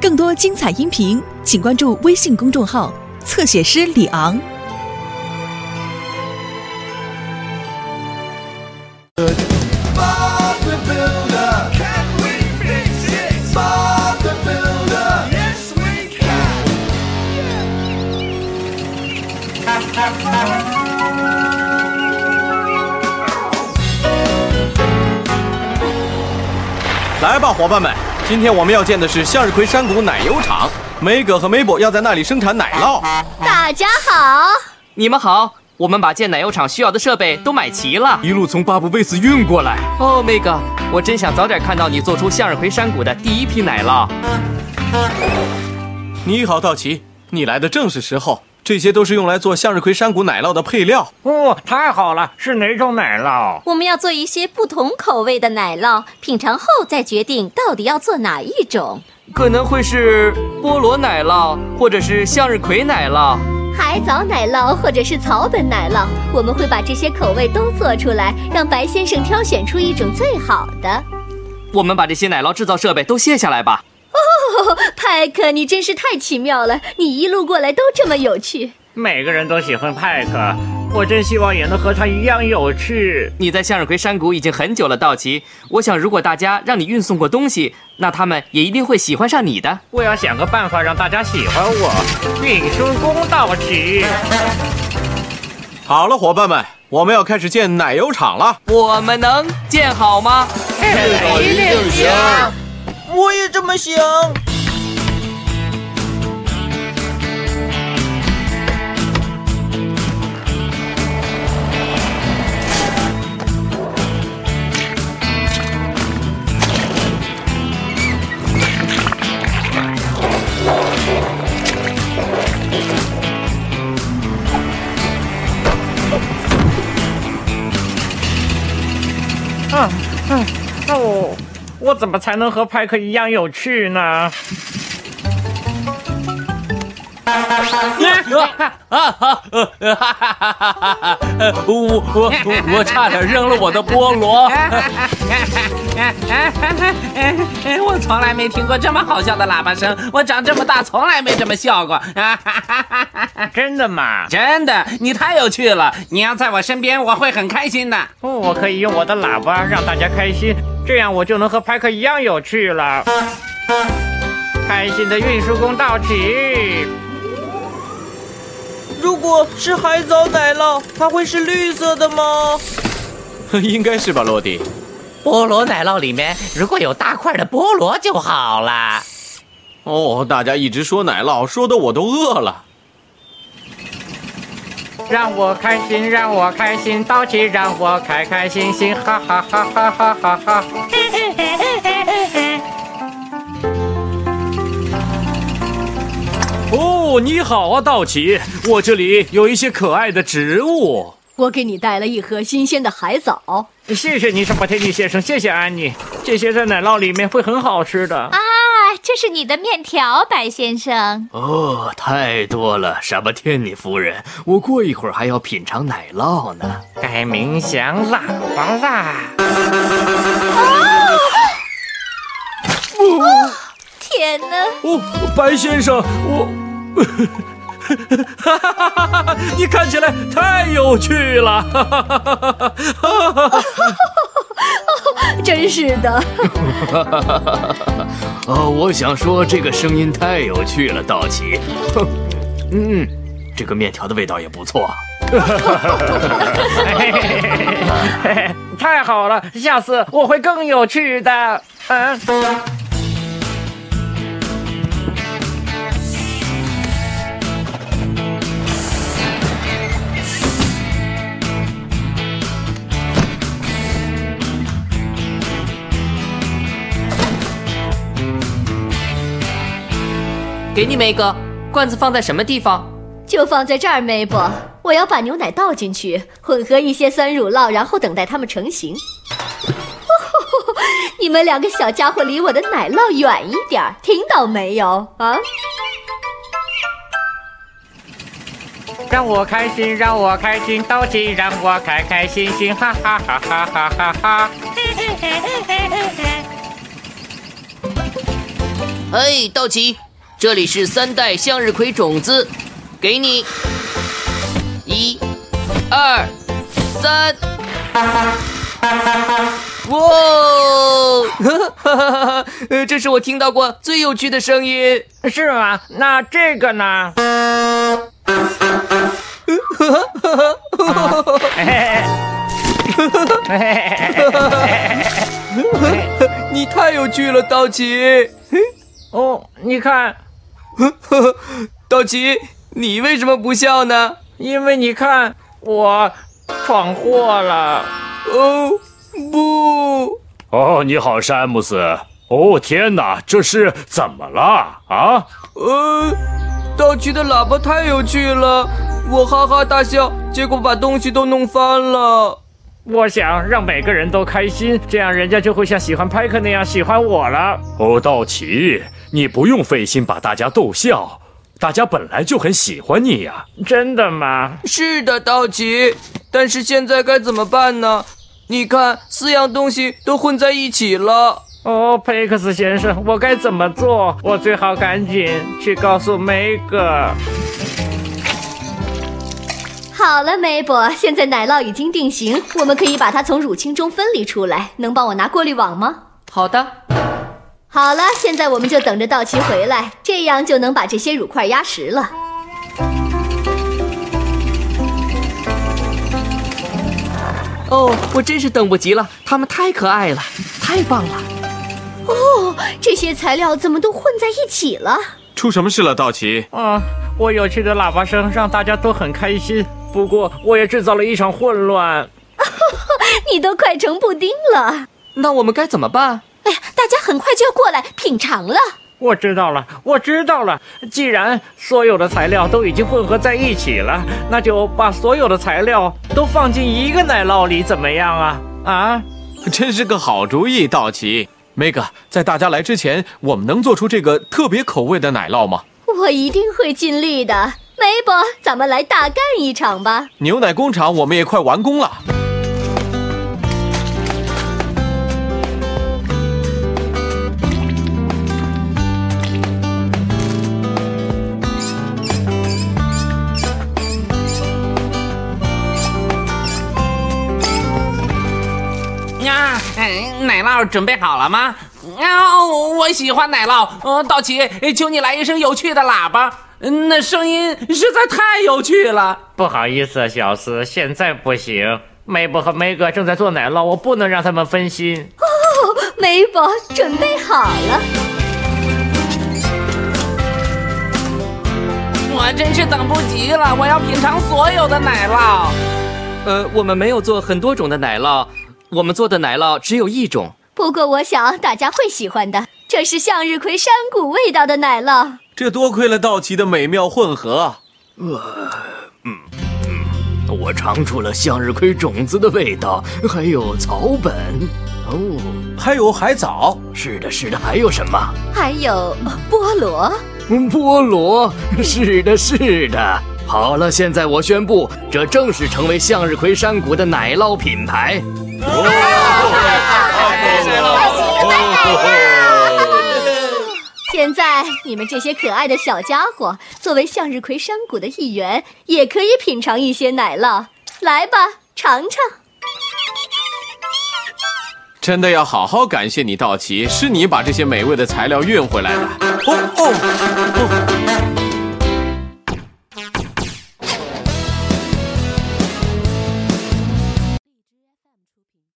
更多精彩音频请关注微信公众号，侧写师李昂。来吧，伙伴们。今天我们要建的是向日葵山谷奶油厂。梅格和梅博要在那里生产奶酪。大家好，你们好，我们把建奶油厂需要的设备都买齐了。一路从巴布贝斯运过来。哦，梅格，我真想早点看到你做出向日葵山谷的第一批奶酪。你好，道奇，你来的正是时候。这些都是用来做向日葵山谷奶酪的配料。哦，太好了！是哪种奶酪？我们要做一些不同口味的奶酪，品尝后再决定到底要做哪一种。可能会是菠萝奶酪，或者是向日葵奶酪。海藻奶酪或者是草本奶酪，我们会把这些口味都做出来，让白先生挑选出一种最好的。我们把这些奶酪制造设备都卸下来吧。哦，派克，你真是太奇妙了！你一路过来都这么有趣。每个人都喜欢派克，我真希望也能和他一样有趣。你在向日葵山谷已经很久了，道奇。我想，如果大家让你运送过东西，那他们也一定会喜欢上你的。我要想个办法让大家喜欢我。运输工道奇，好了，伙伴们，我们要开始建奶油厂了。我们能建好吗？一定行。我也这么想。我怎么才能和派克一样有趣呢？我我我差点扔了我的菠萝。我从来没听过这么好笑的喇叭声，我长这么大从来没这么笑过。真的吗？真的，你太有趣了！你要在我身边，我会很开心的。哦，我可以用我的喇叭让大家开心，这样我就能和派克一样有趣了。开心的运输工到齐。如果是海藻奶酪，它会是绿色的吗？应该是吧，洛迪。菠萝奶酪里面如果有大块的菠萝就好了。哦，大家一直说奶酪，说的我都饿了。让我开心，让我开心，道奇让我开开心心，哈哈哈哈哈哈哈！哦，你好啊，道奇，我这里有一些可爱的植物。我给你带了一盒新鲜的海藻。谢谢你，什么天地先生，谢谢安妮，这些在奶酪里面会很好吃的。啊，这是你的面条，白先生。哦，太多了，什么天女夫人，我过一会儿还要品尝奶酪呢。该冥想喇叭啦！哦，天哪！哦，白先生，我。哈哈哈哈哈！你看起来太有趣了，哈哈哈哈哈！真是的。哈哈哈哈哈！哦，我想说这个声音太有趣了，道奇。哼，嗯，这个面条的味道也不错。太好了，下次我会更有趣的。嗯。给你们一个，罐子放在什么地方？就放在这儿，梅伯。我要把牛奶倒进去，混合一些酸乳酪，然后等待它们成型。你们两个小家伙离我的奶酪远一点，听到没有啊？让我开心，让我开心，到底让我开开心心，哈哈哈哈哈哈哈！嘿，道奇，这里是三代向日葵种子，给你，一、二、三。哇！呃，这是我听到过最有趣的声音。是吗？那这个呢？你太有趣了，道奇。哦，你看，道奇，你为什么不笑呢？因为你看我闯祸了。哦，不！哦，你好，山姆斯。哦，天哪，这是怎么了啊？呃，道奇的喇叭太有趣了，我哈哈大笑，结果把东西都弄翻了。我想让每个人都开心，这样人家就会像喜欢派克那样喜欢我了。哦，道奇，你不用费心把大家逗笑，大家本来就很喜欢你呀。真的吗？是的，道奇。但是现在该怎么办呢？你看，四样东西都混在一起了。哦，佩克斯先生，我该怎么做？我最好赶紧去告诉梅格。好了，梅伯，现在奶酪已经定型，我们可以把它从乳清中分离出来。能帮我拿过滤网吗？好的。好了，现在我们就等着道奇回来，这样就能把这些乳块压实了。哦，我真是等不及了，它们太可爱了，太棒了！哦，这些材料怎么都混在一起了？出什么事了，道奇？啊，我有趣的喇叭声让大家都很开心，不过我也制造了一场混乱。你都快成布丁了，那我们该怎么办？哎呀，大家很快就要过来品尝了。我知道了，我知道了。既然所有的材料都已经混合在一起了，那就把所有的材料都放进一个奶酪里，怎么样啊？啊，真是个好主意，道奇。梅格，在大家来之前，我们能做出这个特别口味的奶酪吗？我一定会尽力的。梅伯，咱们来大干一场吧！牛奶工厂我们也快完工了。酪准备好了吗？啊，我喜欢奶酪。呃，道奇，求你来一声有趣的喇叭，嗯那声音实在太有趣了。不好意思，小斯，现在不行。梅博和梅格正在做奶酪，我不能让他们分心。哦，梅博准备好了。我真是等不及了，我要品尝所有的奶酪。呃，我们没有做很多种的奶酪，我们做的奶酪只有一种。不过我想大家会喜欢的，这是向日葵山谷味道的奶酪。这多亏了道奇的美妙混合。呃，嗯嗯，我尝出了向日葵种子的味道，还有草本。哦，还有海藻。是的，是的，还有什么？还有菠萝。嗯，菠萝。是的，是的。好了，现在我宣布，这正式成为向日葵山谷的奶酪品牌。现在你们这些可爱的小家伙，作为向日葵山谷的一员，也可以品尝一些奶酪。来吧，尝尝。真的要好好感谢你，道奇，是你把这些美味的材料运回来的。哦哦。